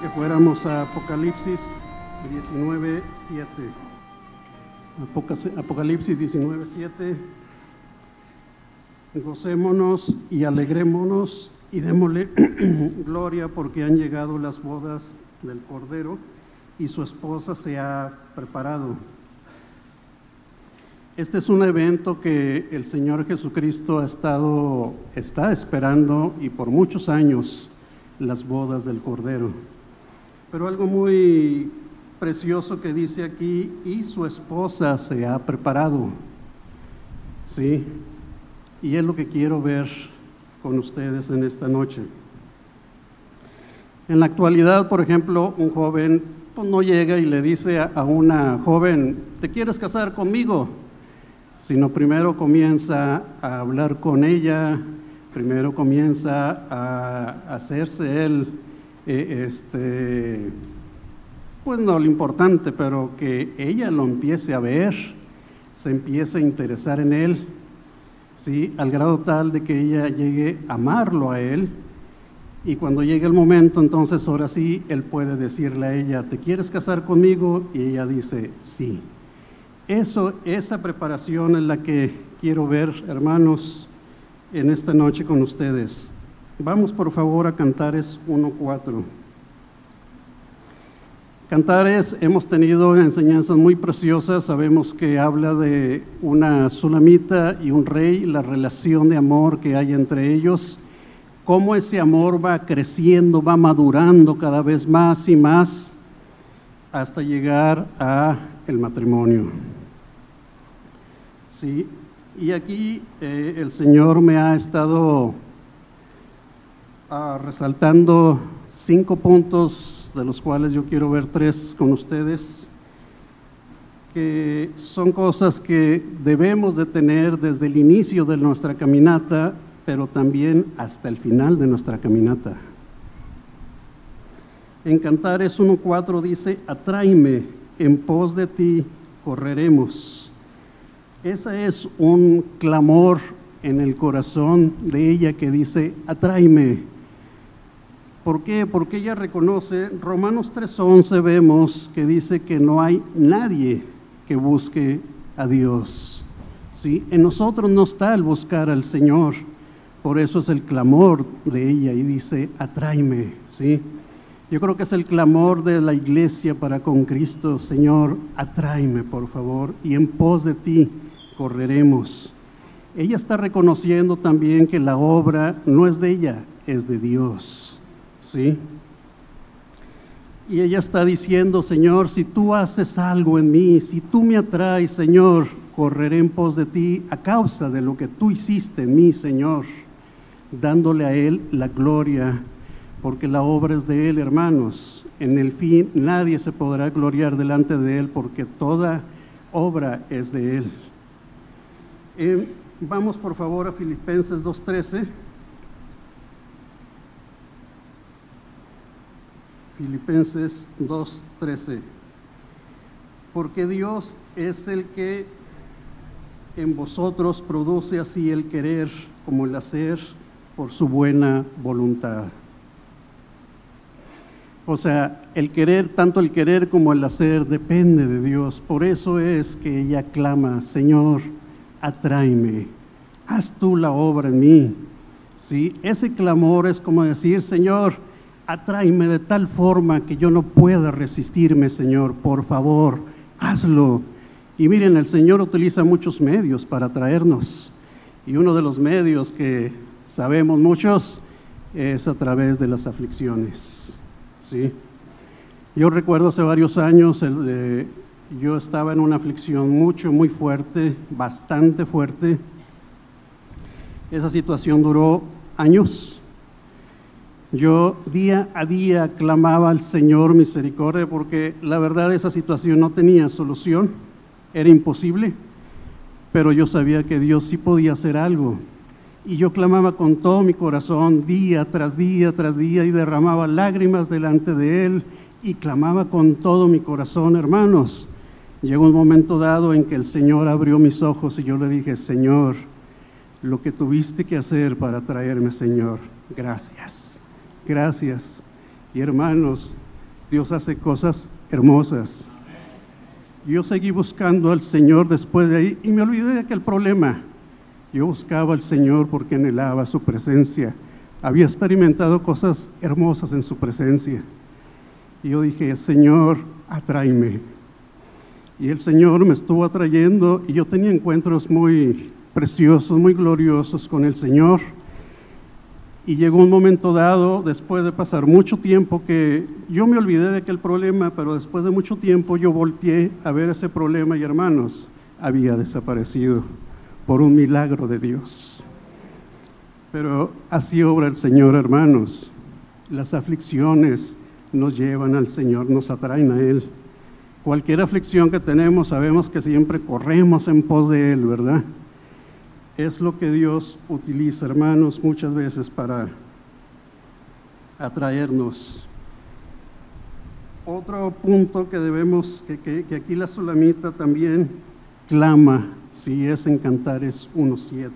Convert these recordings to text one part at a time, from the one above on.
que fuéramos a Apocalipsis 19, 7. Apocalipsis 19, 7. Gocémonos y alegrémonos y démosle gloria porque han llegado las bodas del Cordero y su esposa se ha preparado. Este es un evento que el Señor Jesucristo ha estado, está esperando y por muchos años las bodas del Cordero. Pero algo muy precioso que dice aquí, y su esposa se ha preparado. Sí, y es lo que quiero ver con ustedes en esta noche. En la actualidad, por ejemplo, un joven pues, no llega y le dice a una joven, ¿te quieres casar conmigo? sino primero comienza a hablar con ella, primero comienza a hacerse él, este, pues no lo importante, pero que ella lo empiece a ver, se empiece a interesar en él, ¿sí? al grado tal de que ella llegue a amarlo a él. Y cuando llegue el momento, entonces ahora sí, él puede decirle a ella, ¿te quieres casar conmigo? Y ella dice, sí. Eso, esa preparación es la que quiero ver, hermanos, en esta noche con ustedes. Vamos por favor a Cantares 1.4. Cantares, hemos tenido enseñanzas muy preciosas, sabemos que habla de una sulamita y un rey, la relación de amor que hay entre ellos, cómo ese amor va creciendo, va madurando cada vez más y más hasta llegar a el matrimonio. Sí, y aquí eh, el Señor me ha estado ah, resaltando cinco puntos, de los cuales yo quiero ver tres con ustedes, que son cosas que debemos de tener desde el inicio de nuestra caminata, pero también hasta el final de nuestra caminata. En Cantares 1.4 dice, atráeme, en pos de ti correremos. Ese es un clamor en el corazón de ella que dice, atráeme. ¿Por qué? Porque ella reconoce, Romanos 3.11 vemos que dice que no hay nadie que busque a Dios. ¿sí? En nosotros no está el buscar al Señor, por eso es el clamor de ella y dice, atráeme. ¿sí? Yo creo que es el clamor de la iglesia para con Cristo, Señor, atráeme por favor y en pos de ti correremos. Ella está reconociendo también que la obra no es de ella, es de Dios. ¿Sí? Y ella está diciendo, Señor, si tú haces algo en mí, si tú me atraes, Señor, correré en pos de ti a causa de lo que tú hiciste en mí, Señor, dándole a Él la gloria, porque la obra es de Él, hermanos. En el fin nadie se podrá gloriar delante de Él, porque toda obra es de Él. Eh, vamos por favor a Filipenses 2.13. Filipenses 2.13. Porque Dios es el que en vosotros produce así el querer como el hacer por su buena voluntad. O sea, el querer, tanto el querer como el hacer, depende de Dios. Por eso es que ella clama, Señor, atráeme, haz tú la obra en mí. ¿Sí? Ese clamor es como decir, Señor, atráeme de tal forma que yo no pueda resistirme, Señor, por favor, hazlo. Y miren, el Señor utiliza muchos medios para atraernos. Y uno de los medios que sabemos muchos es a través de las aflicciones. ¿sí? Yo recuerdo hace varios años el, de yo estaba en una aflicción mucho, muy fuerte, bastante fuerte. Esa situación duró años. Yo día a día clamaba al Señor misericordia porque la verdad esa situación no tenía solución, era imposible, pero yo sabía que Dios sí podía hacer algo. Y yo clamaba con todo mi corazón día tras día tras día y derramaba lágrimas delante de Él y clamaba con todo mi corazón, hermanos. Llegó un momento dado en que el Señor abrió mis ojos y yo le dije, Señor, lo que tuviste que hacer para traerme, Señor, gracias, gracias. Y hermanos, Dios hace cosas hermosas. Yo seguí buscando al Señor después de ahí y me olvidé de aquel problema. Yo buscaba al Señor porque anhelaba su presencia. Había experimentado cosas hermosas en su presencia. Y yo dije, Señor, atráeme. Y el Señor me estuvo atrayendo y yo tenía encuentros muy preciosos, muy gloriosos con el Señor. Y llegó un momento dado, después de pasar mucho tiempo, que yo me olvidé de aquel problema, pero después de mucho tiempo yo volteé a ver ese problema y hermanos, había desaparecido por un milagro de Dios. Pero así obra el Señor, hermanos. Las aflicciones nos llevan al Señor, nos atraen a Él. Cualquier aflicción que tenemos, sabemos que siempre corremos en pos de Él, ¿verdad? Es lo que Dios utiliza, hermanos, muchas veces para atraernos. Otro punto que debemos, que, aquí la Sulamita también clama, si es en Cantares 1.7.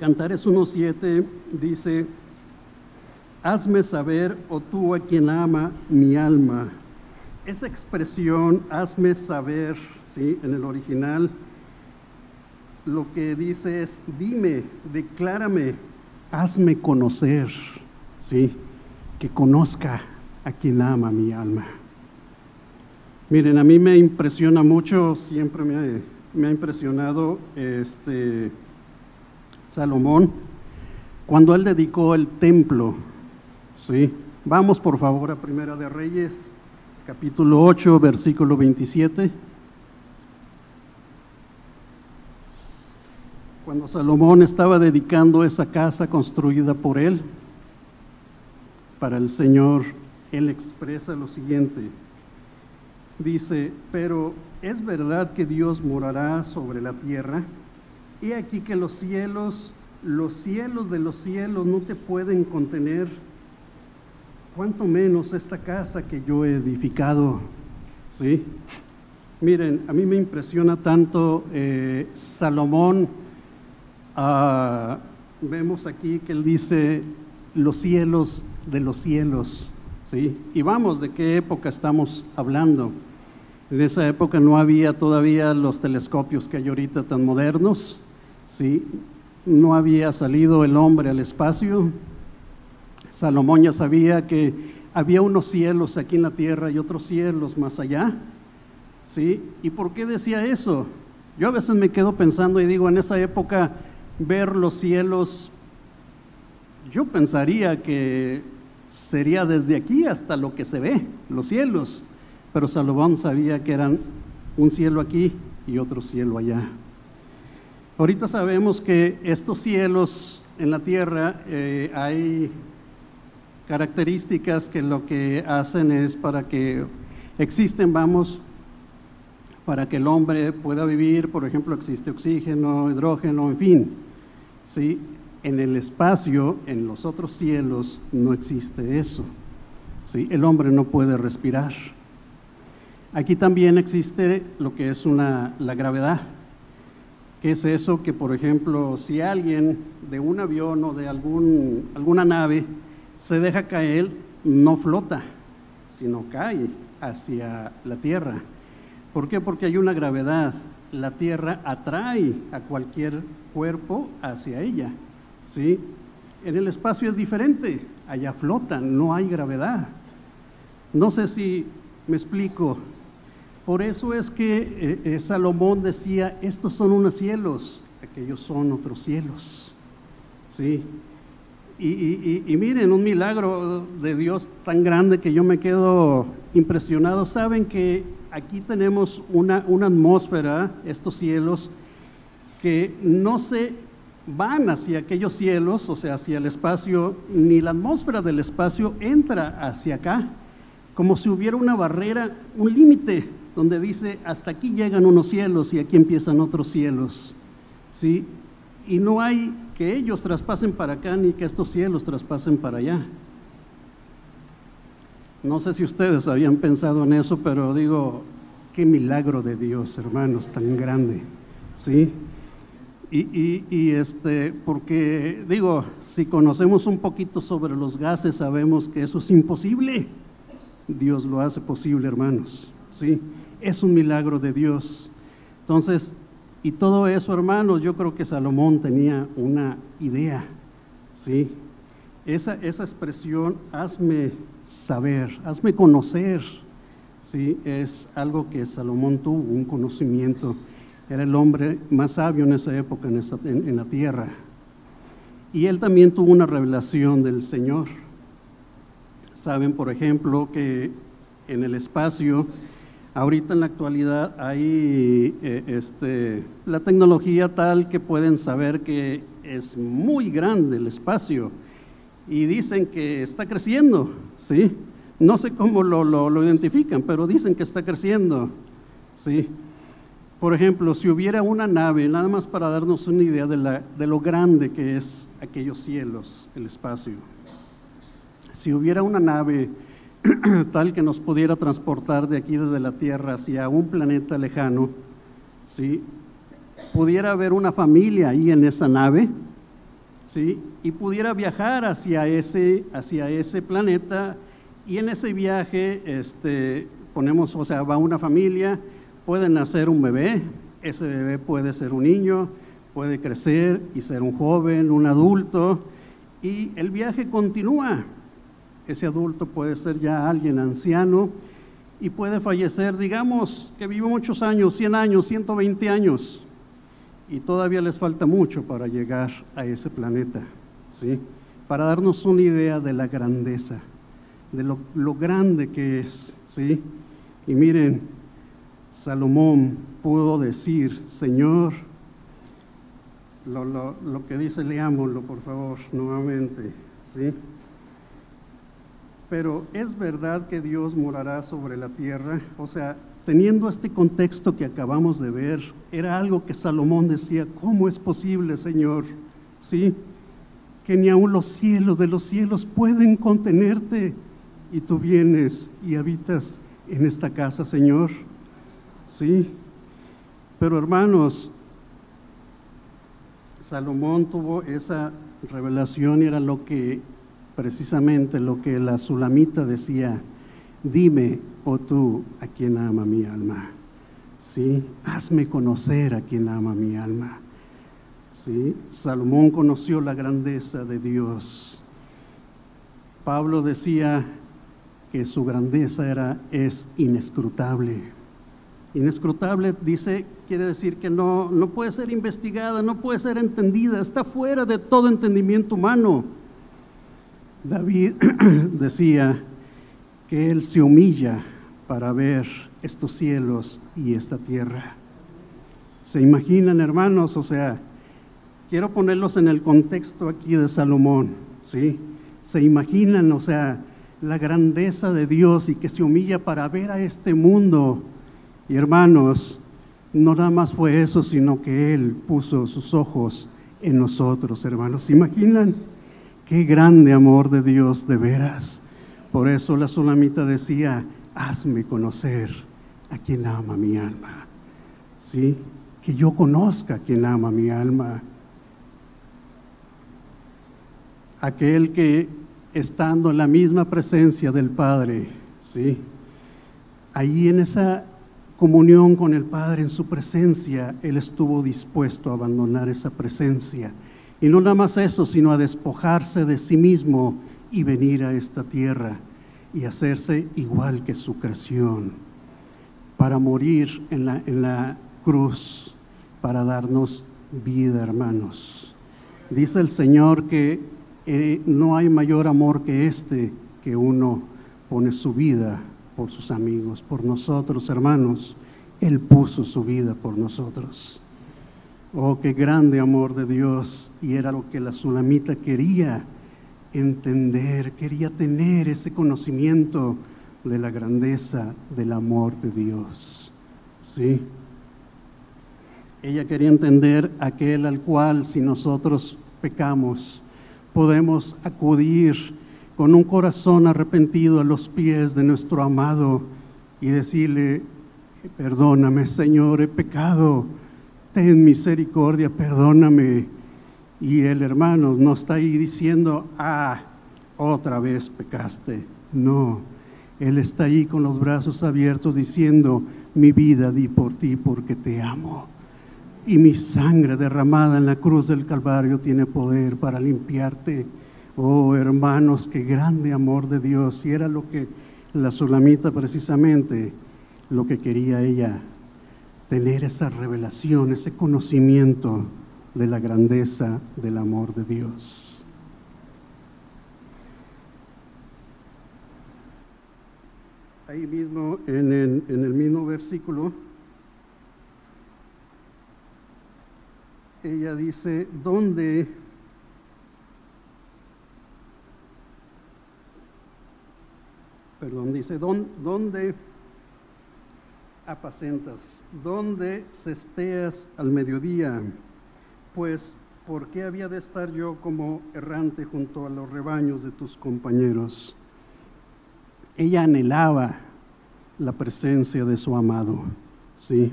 Cantares 1.7 dice, hazme saber, o oh tú a quien ama mi alma. Esa expresión, hazme saber, ¿sí? en el original, lo que dice es, dime, declárame, hazme conocer, ¿sí? que conozca a quien ama mi alma. Miren, a mí me impresiona mucho, siempre me ha, me ha impresionado este Salomón, cuando él dedicó el templo Sí. Vamos por favor a Primera de Reyes, capítulo 8, versículo 27. Cuando Salomón estaba dedicando esa casa construida por él, para el Señor, él expresa lo siguiente. Dice, pero ¿es verdad que Dios morará sobre la tierra? He aquí que los cielos, los cielos de los cielos no te pueden contener cuánto menos esta casa que yo he edificado. ¿Sí? Miren, a mí me impresiona tanto eh, Salomón. Ah, vemos aquí que él dice los cielos de los cielos. ¿sí? Y vamos, ¿de qué época estamos hablando? En esa época no había todavía los telescopios que hay ahorita tan modernos. ¿sí? No había salido el hombre al espacio, Salomón ya sabía que había unos cielos aquí en la tierra y otros cielos más allá. ¿Sí? ¿Y por qué decía eso? Yo a veces me quedo pensando y digo, en esa época ver los cielos, yo pensaría que sería desde aquí hasta lo que se ve, los cielos. Pero Salomón sabía que eran un cielo aquí y otro cielo allá. Ahorita sabemos que estos cielos en la tierra eh, hay características que lo que hacen es para que existen, vamos, para que el hombre pueda vivir, por ejemplo, existe oxígeno, hidrógeno, en fin. ¿sí? En el espacio, en los otros cielos, no existe eso. ¿sí? El hombre no puede respirar. Aquí también existe lo que es una, la gravedad, que es eso que, por ejemplo, si alguien de un avión o de algún, alguna nave se deja caer, no flota, sino cae hacia la tierra. ¿Por qué? Porque hay una gravedad. La tierra atrae a cualquier cuerpo hacia ella. ¿sí? En el espacio es diferente. Allá flota, no hay gravedad. No sé si me explico. Por eso es que eh, eh, Salomón decía, estos son unos cielos, aquellos son otros cielos. ¿sí? Y, miren, un milagro de Dios tan grande que yo me quedo impresionado. Saben que aquí tenemos una, una atmósfera, estos cielos, que no se van hacia aquellos cielos, o sea, hacia el espacio, ni la atmósfera del espacio entra hacia acá, como si hubiera una barrera, un límite, donde dice, hasta aquí llegan unos cielos y aquí empiezan otros cielos. ¿sí? Y no hay que ellos traspasen para acá ni que estos cielos traspasen para allá. No sé si ustedes habían pensado en eso, pero digo, qué milagro de Dios, hermanos, tan grande. ¿Sí? Y, y, este, porque digo, si conocemos un poquito sobre los gases, sabemos que eso es imposible. Dios lo hace posible, hermanos. Sí, es un milagro de Dios. Entonces, y todo eso, hermanos, yo creo que Salomón tenía una idea. Sí, esa, esa expresión, hazme saber, hazme conocer. Sí, es algo que Salomón tuvo, un conocimiento era el hombre más sabio en esa época en, la tierra. Y él también tuvo una revelación del Señor. Saben, por ejemplo, que en el espacio, ahorita en la actualidad hay eh, este, la tecnología tal que pueden saber que es muy grande el espacio y dicen que está creciendo, ¿sí? No sé cómo lo, lo, lo identifican, pero dicen que está creciendo, ¿sí? Por ejemplo, si hubiera una nave, nada más para darnos una idea de, lo grande que es aquellos cielos, el espacio. Si hubiera una nave tal que nos pudiera transportar de aquí desde la Tierra hacia un planeta lejano, ¿sí? pudiera haber una familia ahí en esa nave, ¿sí? y pudiera viajar hacia ese, hacia ese planeta, y en ese viaje este, ponemos, o sea, va una familia, puede nacer un bebé, ese bebé puede ser un niño, puede crecer y ser un joven, un adulto, y el viaje continúa. Ese adulto puede ser ya alguien anciano y puede fallecer, digamos que vive muchos años, 100 años, 120 años, y todavía les falta mucho para llegar a ese planeta, ¿sí? Para darnos una idea de la grandeza, de lo, lo grande que es, ¿sí? Y miren, Salomón pudo decir, Señor, lo, que dice, leámoslo por favor nuevamente, ¿sí? Pero es verdad que Dios morará sobre la tierra, o sea, teniendo este contexto que acabamos de ver, era algo que Salomón decía, ¿cómo es posible, Señor? ¿Sí? Que ni aun los cielos de los cielos pueden contenerte y tú vienes y habitas en esta casa, Señor. Sí, pero hermanos, Salomón tuvo esa revelación y era lo que, precisamente lo que la Sulamita decía, dime, oh tú, a quien ama mi alma. Sí, hazme conocer a quien ama mi alma. Sí, Salomón conoció la grandeza de Dios. Pablo decía que su grandeza era es inescrutable. Inescrutable dice, quiere decir que no, no puede ser investigada, no puede ser entendida, está fuera de todo entendimiento humano. David decía que él se humilla para ver estos cielos y esta tierra. ¿Se imaginan, hermanos? O sea, quiero ponerlos en el contexto aquí de Salomón, ¿sí? ¿Se imaginan, o sea, la grandeza de Dios y que se humilla para ver a este mundo? Y hermanos, no nada más fue eso, sino que Él puso sus ojos en nosotros, hermanos. ¿Se imaginan? Qué grande amor de Dios de veras. Por eso la solamita decía, hazme conocer a quien ama mi alma. ¿Sí? Que yo conozca a quien ama mi alma. Aquel que estando en la misma presencia del Padre, ¿sí? Ahí en esa comunión con el Padre en su presencia, Él estuvo dispuesto a abandonar esa presencia. Y no nada más eso, sino a despojarse de sí mismo y venir a esta tierra y hacerse igual que su creación, para morir en la, en la cruz, para darnos vida, hermanos. Dice el Señor que eh, no hay mayor amor que este, que uno pone su vida por sus amigos, por nosotros, hermanos. Él puso su vida por nosotros. Oh, qué grande amor de Dios. Y era lo que la Sulamita quería entender, quería tener ese conocimiento de la grandeza del amor de Dios. ¿Sí? Ella quería entender aquel al cual si nosotros pecamos, podemos acudir con un corazón arrepentido a los pies de nuestro amado y decirle, perdóname Señor, he pecado, ten misericordia, perdóname. Y el hermano no está ahí diciendo, ah, otra vez pecaste. No, él está ahí con los brazos abiertos diciendo, mi vida di por ti porque te amo. Y mi sangre derramada en la cruz del Calvario tiene poder para limpiarte. Oh hermanos, qué grande amor de Dios. Y era lo que la Sulamita precisamente, lo que quería ella, tener esa revelación, ese conocimiento de la grandeza del amor de Dios. Ahí mismo, en el, en el mismo versículo, ella dice, ¿dónde perdón, dice, ¿dónde apacentas? ¿Dónde cesteas al mediodía? Pues, ¿por qué había de estar yo como errante junto a los rebaños de tus compañeros? Ella anhelaba la presencia de su amado, ¿sí?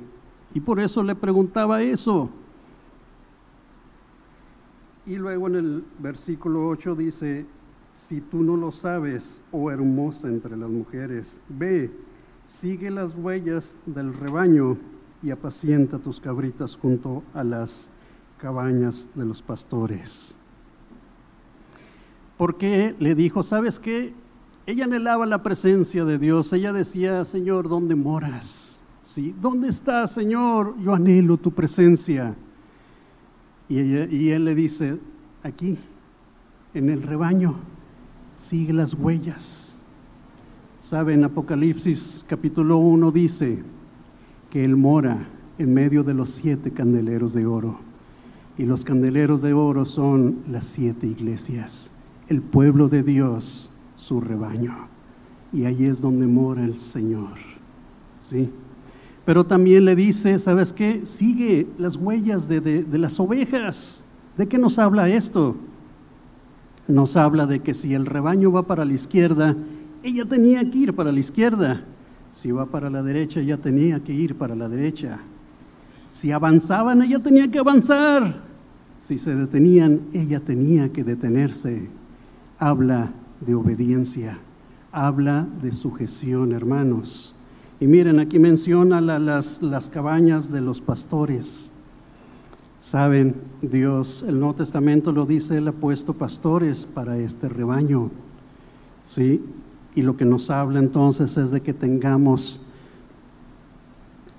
Y por eso le preguntaba eso. Y luego en el versículo 8 dice, si tú no lo sabes, oh hermosa entre las mujeres, ve, sigue las huellas del rebaño y apacienta tus cabritas junto a las cabañas de los pastores. Porque le dijo, ¿sabes qué? Ella anhelaba la presencia de Dios. Ella decía, Señor, ¿dónde moras? ¿Sí? ¿Dónde estás, Señor? Yo anhelo tu presencia. Y, y él le dice, aquí, en el rebaño sigue las huellas. Saben, Apocalipsis capítulo 1 dice que Él mora en medio de los siete candeleros de oro. Y los candeleros de oro son las siete iglesias, el pueblo de Dios, su rebaño. Y ahí es donde mora el Señor. ¿Sí? Pero también le dice, ¿sabes qué? Sigue las huellas de, de las ovejas. ¿De qué nos habla esto? nos habla de que si el rebaño va para la izquierda, ella tenía que ir para la izquierda. Si va para la derecha, ella tenía que ir para la derecha. Si avanzaban, ella tenía que avanzar. Si se detenían, ella tenía que detenerse. Habla de obediencia, habla de sujeción, hermanos. Y miren, aquí menciona las, las cabañas de los pastores. Saben, Dios, el Nuevo Testamento lo dice, Él ha puesto pastores para este rebaño. ¿Sí? Y lo que nos habla entonces es de que tengamos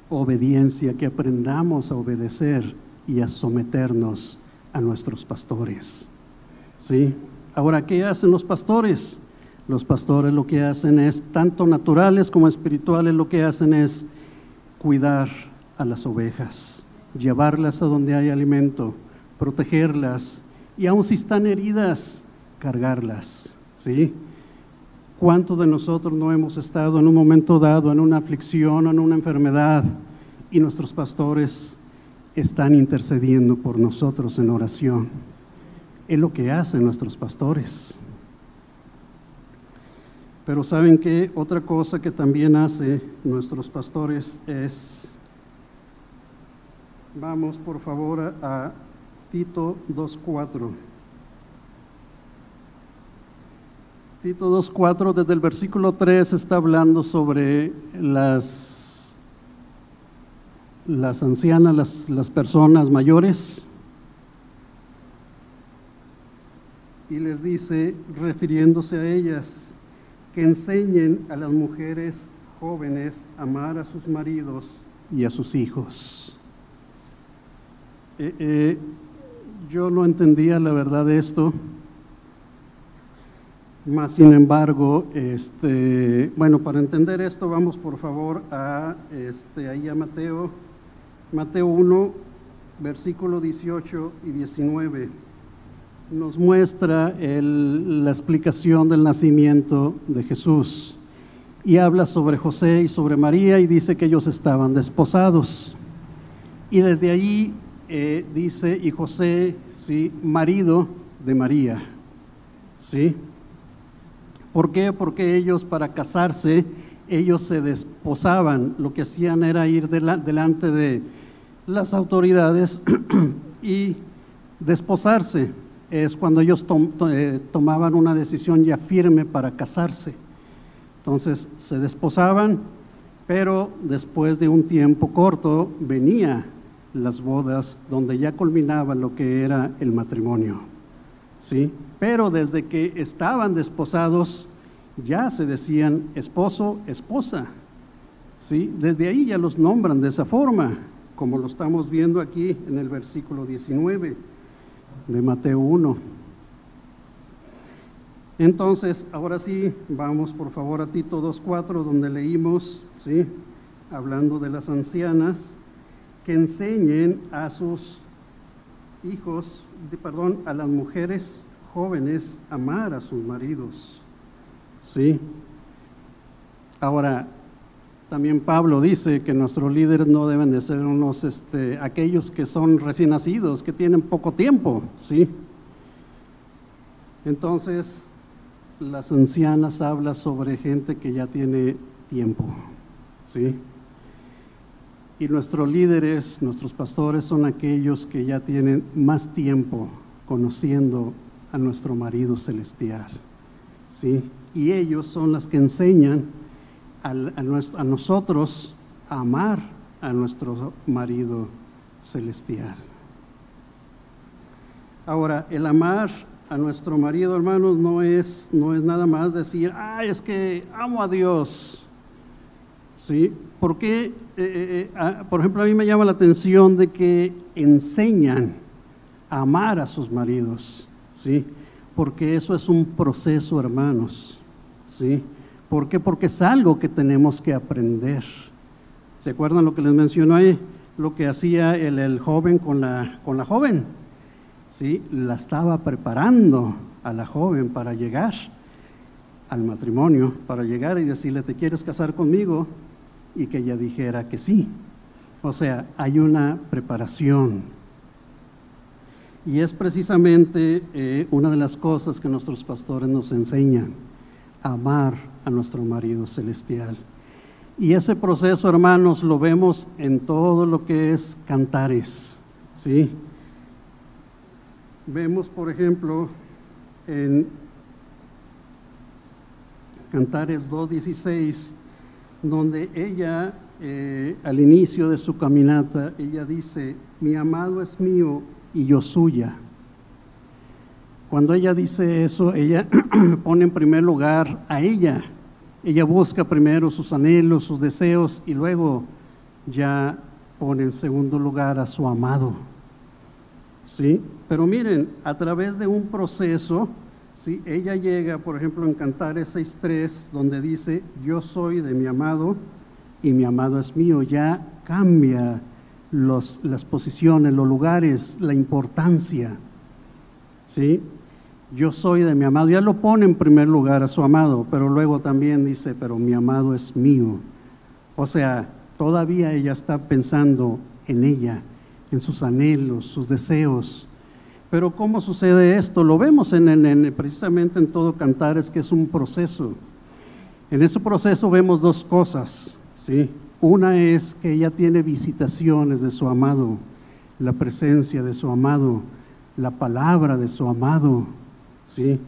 obediencia, que aprendamos a obedecer y a someternos a nuestros pastores. ¿Sí? Ahora, ¿qué hacen los pastores? Los pastores lo que hacen es, tanto naturales como espirituales, lo que hacen es cuidar a las ovejas llevarlas a donde hay alimento, protegerlas y aun si están heridas, cargarlas. ¿sí? ¿Cuántos de nosotros no hemos estado en un momento dado en una aflicción en una enfermedad y nuestros pastores están intercediendo por nosotros en oración? Es lo que hacen nuestros pastores. Pero saben que otra cosa que también hace nuestros pastores es Vamos por favor a, Tito 2.4. Tito 2.4 desde el versículo 3 está hablando sobre las, las ancianas, las, las personas mayores. Y les dice, refiriéndose a ellas, que enseñen a las mujeres jóvenes a amar a sus maridos y a sus hijos. Eh, eh, yo no entendía la verdad de esto, más sin embargo, este, bueno, para entender esto vamos por favor a, este, ahí a Mateo, Mateo 1, versículo 18 y 19. Nos muestra la explicación del nacimiento de Jesús y habla sobre José y sobre María y dice que ellos estaban desposados. Y desde allí eh, dice, y José, ¿sí? marido de María. ¿Sí? ¿Por qué? Porque ellos para casarse, ellos se desposaban, lo que hacían era ir delante de las autoridades y desposarse es cuando ellos eh, tomaban una decisión ya firme para casarse. Entonces se desposaban, pero después de un tiempo corto venía las bodas donde ya culminaba lo que era el matrimonio. ¿Sí? Pero desde que estaban desposados ya se decían esposo, esposa. ¿Sí? Desde ahí ya los nombran de esa forma, como lo estamos viendo aquí en el versículo 19 de Mateo 1. Entonces, ahora sí, vamos por favor a Tito 2.4, donde leímos, ¿sí? hablando de las ancianas, que enseñen a sus hijos, perdón, a las mujeres jóvenes amar a sus maridos. ¿Sí? Ahora, también Pablo dice que nuestros líderes no deben de ser unos, este, aquellos que son recién nacidos, que tienen poco tiempo, ¿sí? Entonces, las ancianas hablan sobre gente que ya tiene tiempo, ¿sí? Y nuestros líderes, nuestros pastores son aquellos que ya tienen más tiempo conociendo a nuestro marido celestial, ¿sí? Y ellos son las que enseñan a, nosotros amar a nuestro marido celestial. Ahora, el amar a nuestro marido, hermanos, no es, no es nada más decir, ah, es que amo a Dios. ¿Sí? Porque, eh, eh, eh, por ejemplo, a mí me llama la atención de que enseñan a amar a sus maridos. ¿Sí? Porque eso es un proceso, hermanos. ¿Sí? ¿Por qué? Porque es algo que tenemos que aprender. ¿Se acuerdan lo que les mencionó ahí? Lo que hacía el, joven con la, con la joven. ¿Sí? La estaba preparando a la joven para llegar al matrimonio, para llegar y decirle, ¿te quieres casar conmigo? Y que ella dijera que sí. O sea, hay una preparación. Y es precisamente eh, una de las cosas que nuestros pastores nos enseñan, amar a nuestro marido celestial. Y ese proceso, hermanos, lo vemos en todo lo que es cantares, ¿sí? Vemos, por ejemplo, en Cantares 2.16, donde ella, eh, al inicio de su caminata, ella dice, mi amado es mío y yo suya. Cuando ella dice eso, ella pone en primer lugar a ella. Ella busca primero sus anhelos, sus deseos y luego ya pone en segundo lugar a su amado. ¿Sí? Pero miren, a través de un proceso, ¿sí? ella llega, por ejemplo, en Cantares 6.3, donde dice, yo soy de mi amado y mi amado es mío. Ya cambia los, las posiciones, los lugares, la importancia. ¿Sí? yo soy de mi amado. Ya lo pone en primer lugar a su amado, pero luego también dice, pero mi amado es mío. O sea, todavía ella está pensando en ella, en sus anhelos, sus deseos. Pero ¿cómo sucede esto? Lo vemos en, precisamente en todo Cantares, que es un proceso. En ese proceso vemos dos cosas. ¿sí? Una es que ella tiene visitaciones de su amado, la presencia de su amado, la palabra de su amado, ¿sí?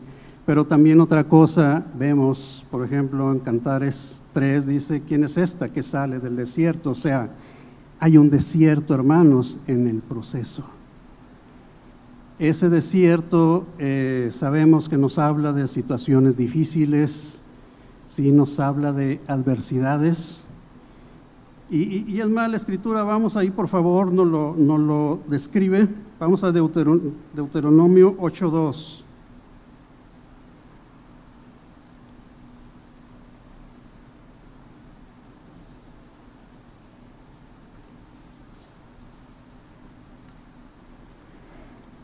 Pero también otra cosa vemos, por ejemplo, en Cantares 3 dice, ¿quién es esta que sale del desierto? O sea, hay un desierto, hermanos, en el proceso. Ese desierto eh, sabemos que nos habla de situaciones difíciles, sí nos habla de adversidades. Y, es más, la escritura, vamos ahí por favor, nos lo, lo describe. Vamos a Deuteronomio 8.2.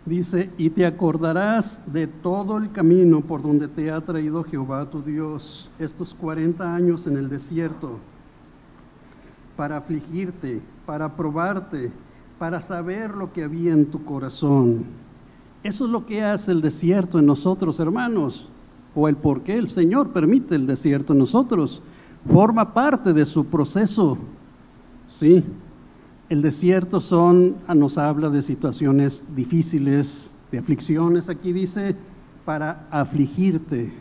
Dice, y te acordarás de todo el camino por donde te ha traído Jehová tu Dios estos 40 años en el desierto, para afligirte, para probarte, para saber lo que había en tu corazón. Eso es lo que hace el desierto en nosotros, hermanos, o el por qué el Señor permite el desierto en nosotros. Forma parte de su proceso, ¿sí? El desierto son, ah, nos habla de situaciones difíciles, de aflicciones, aquí dice, para afligirte.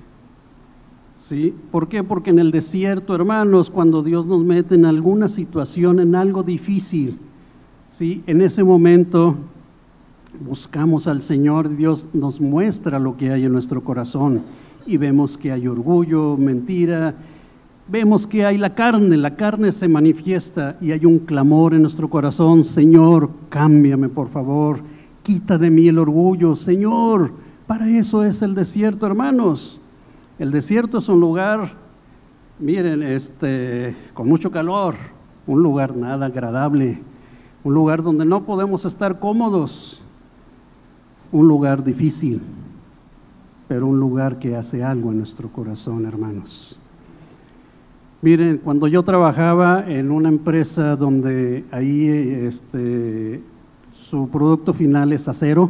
¿Sí? ¿Por qué? Porque en el desierto, hermanos, cuando Dios nos mete en alguna situación, en algo difícil, ¿sí? En ese momento buscamos al Señor, Dios nos muestra lo que hay en nuestro corazón y vemos que hay orgullo, mentira, vemos que hay la carne, la carne se manifiesta y hay un clamor en nuestro corazón, Señor, cámbiame por favor, quita de mí el orgullo, Señor, para eso es el desierto, hermanos. El desierto es un lugar, miren, este, con mucho calor, un lugar nada agradable, un lugar donde no podemos estar cómodos, un lugar difícil, pero un lugar que hace algo en nuestro corazón, hermanos. Miren, cuando yo trabajaba en una empresa donde ahí este, su producto final es acero,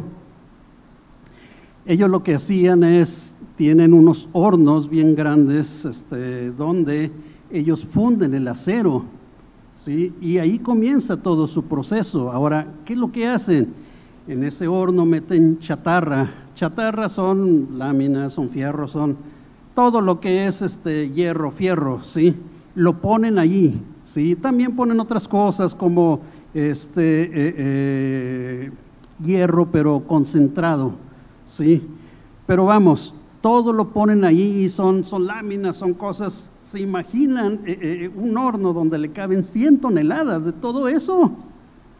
ellos lo que hacían es, tienen unos hornos bien grandes este, donde ellos funden el acero, ¿sí? y ahí comienza todo su proceso. Ahora, ¿qué es lo que hacen? En ese horno meten chatarra. Chatarra son láminas, son fierros, son todo lo que es este hierro, fierro, ¿sí? Lo ponen allí, ¿sí? También ponen otras cosas como este eh, eh, hierro, pero concentrado, ¿sí? Pero vamos, todo lo ponen allí, son, son láminas, son cosas, ¿se imaginan eh, un horno donde le caben 100 toneladas de todo eso?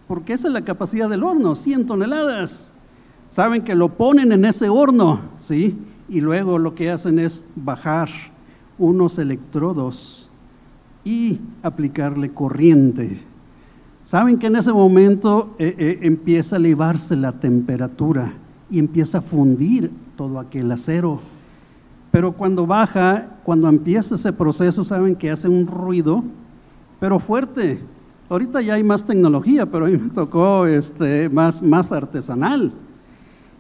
porque esa es la capacidad del horno, 100 toneladas. Saben que lo ponen en ese horno, ¿sí? Y luego lo que hacen es bajar unos electrodos y aplicarle corriente. Saben que en ese momento eh, eh, empieza a elevarse la temperatura y empieza a fundir todo aquel acero. Pero cuando baja, cuando empieza ese proceso, saben que hace un ruido, pero fuerte, Ahorita ya hay más tecnología, pero a mí me tocó este, más, más artesanal.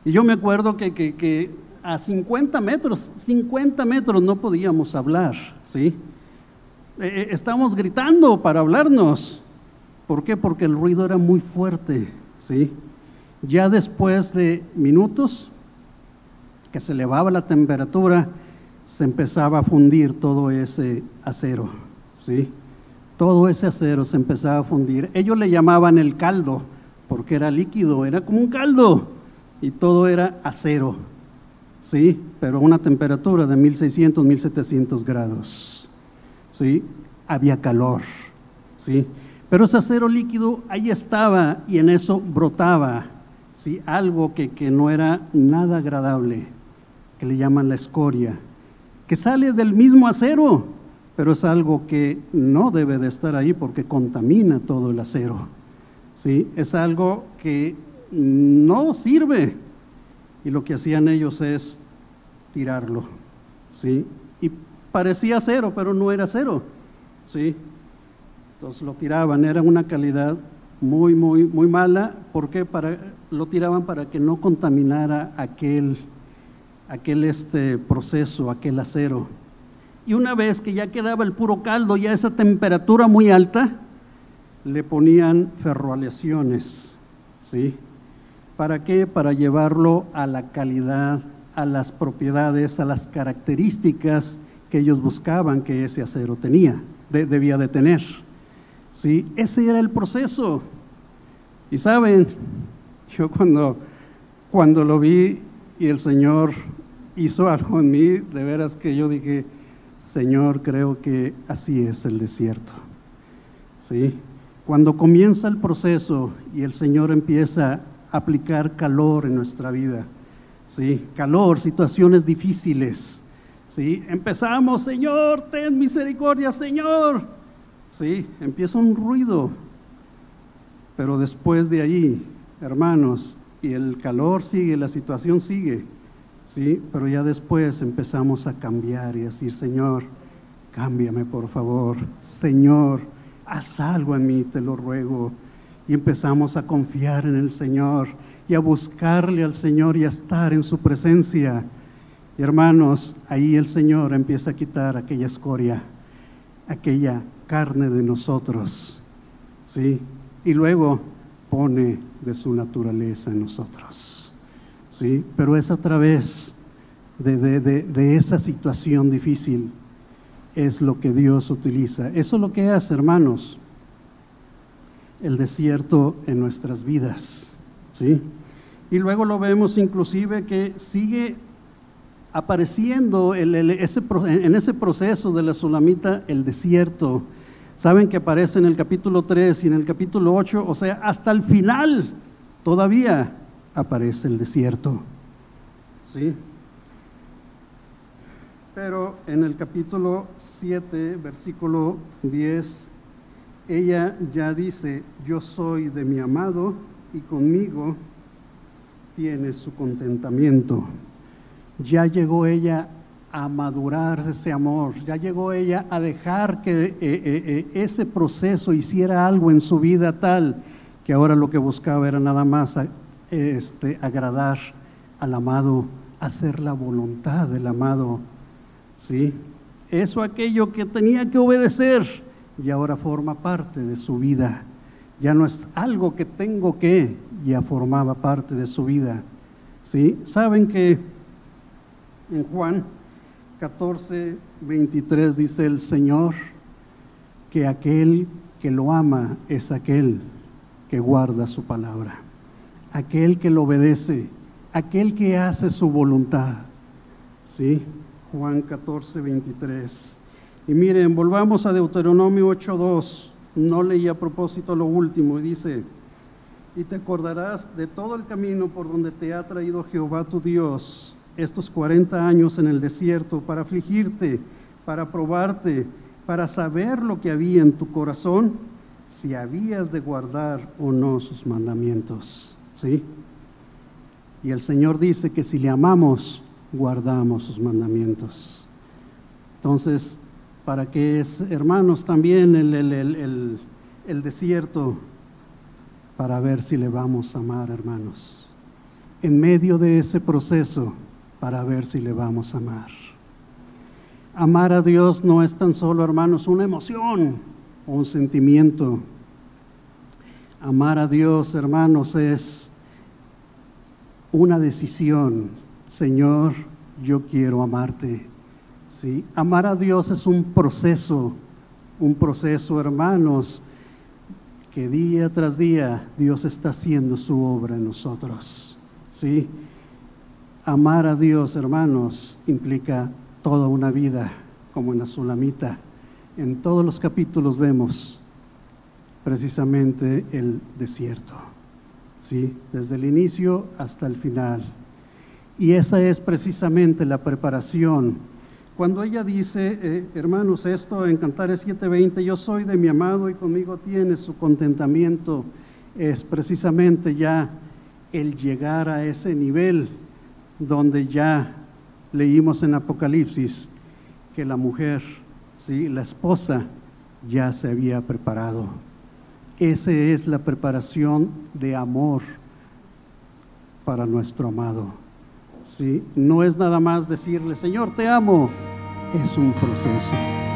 Y yo me acuerdo que, que, a 50 metros, 50 metros no podíamos hablar, ¿sí? Eh, estábamos gritando para hablarnos. ¿Por qué? Porque el ruido era muy fuerte, ¿sí? Ya después de minutos que se elevaba la temperatura, se empezaba a fundir todo ese acero, ¿sí? todo ese acero se empezaba a fundir. Ellos le llamaban el caldo, porque era líquido, era como un caldo, y todo era acero, ¿sí? Pero a una temperatura de 1600, 1700 grados, ¿sí? Había calor, ¿sí? Pero ese acero líquido ahí estaba y en eso brotaba, ¿sí? Algo que, que no era nada agradable, que le llaman la escoria, que sale del mismo acero, pero es algo que no debe de estar ahí porque contamina todo el acero. ¿sí? Es algo que no sirve. Y lo que hacían ellos es tirarlo. ¿sí? Y parecía acero, pero no era acero. ¿sí? Entonces lo tiraban, era una calidad muy, muy, muy mala. ¿Por qué? Para, lo tiraban para que no contaminara aquel, aquel este proceso, aquel acero. Y una vez que ya quedaba el puro caldo, ya esa temperatura muy alta, le ponían ferroaleaciones, ¿sí? ¿Para qué? Para llevarlo a la calidad, a las propiedades, a las características que ellos buscaban que ese acero tenía, debía de tener. ¿Sí? Ese era el proceso. Y saben, yo cuando, cuando lo vi y el Señor hizo algo en mí, de veras que yo dije, Señor, creo que así es el desierto. ¿Sí? Cuando comienza el proceso y el Señor empieza aplicar calor en nuestra vida, ¿sí? Calor, situaciones difíciles, ¿sí? Empezamos, Señor, ten misericordia, Señor. ¿Sí? Empieza un ruido, pero después de ahí, hermanos, y el calor sigue, la situación sigue, ¿sí? Pero ya después empezamos a cambiar y decir, Señor, cámbiame por favor, Señor, haz algo en mí, te lo ruego. Y empezamos a confiar en el Señor y a buscarle al Señor y a estar en su presencia. Y hermanos, ahí el Señor empieza a quitar aquella escoria, aquella carne de nosotros, ¿sí? y luego pone de su naturaleza en nosotros. ¿sí? Pero es a través de, de, esa situación difícil, es lo que Dios utiliza. Eso es lo que hace, hermanos, el desierto en nuestras vidas. ¿sí? Y luego lo vemos inclusive que sigue apareciendo ese, en ese proceso de la Sulamita el desierto. Saben que aparece en el capítulo 3 y en el capítulo 8, o sea, hasta el final todavía aparece el desierto. ¿Sí? Pero en el capítulo 7, versículo 10, ella ya dice, yo soy de mi amado y conmigo tiene su contentamiento. Ya llegó ella a madurar ese amor, ya llegó ella a dejar que eh, eh, eh, ese proceso hiciera algo en su vida tal que ahora lo que buscaba era nada más este, agradar al amado, hacer la voluntad del amado ¿sí? Eso aquello que tenía que obedecer y ahora forma parte de su vida. Ya no es algo que tengo que, ya formaba parte de su vida. ¿Sí? Saben que en Juan 14, 23 dice el Señor que aquel que lo ama es aquel que guarda su palabra, aquel que lo obedece, aquel que hace su voluntad. ¿Sí? Juan 14, 23. Y miren, volvamos a Deuteronomio 8.2. No leí a propósito lo último. Y dice, y te acordarás de todo el camino por donde te ha traído Jehová tu Dios estos 40 años en el desierto para afligirte, para probarte, para saber lo que había en tu corazón, si habías de guardar o no sus mandamientos. ¿Sí? Y el Señor dice que si le amamos, guardamos sus mandamientos. Entonces, ¿para qué es, hermanos, también el, el, el, desierto? Para ver si le vamos a amar, hermanos. En medio de ese proceso, para ver si le vamos a amar. Amar a Dios no es tan solo, hermanos, una emoción o un sentimiento. Amar a Dios, hermanos, es una decisión, Señor, yo quiero amarte. ¿Sí? Amar a Dios es un proceso, un proceso, hermanos, que día tras día Dios está haciendo su obra en nosotros. ¿Sí? Amar a Dios, hermanos, implica toda una vida, como en la Sulamita. En todos los capítulos vemos precisamente el desierto, ¿sí? Desde el inicio hasta el final. Y esa es precisamente la preparación. Cuando ella dice, eh, hermanos, esto en Cantares 7:20, yo soy de mi amado y conmigo tiene su contentamiento, es precisamente ya el llegar a ese nivel donde ya leímos en Apocalipsis que la mujer, ¿sí? la esposa, ya se había preparado. Esa es la preparación de amor para nuestro amado. ¿Sí? No es nada más decirle, Señor, te amo. Es un proceso.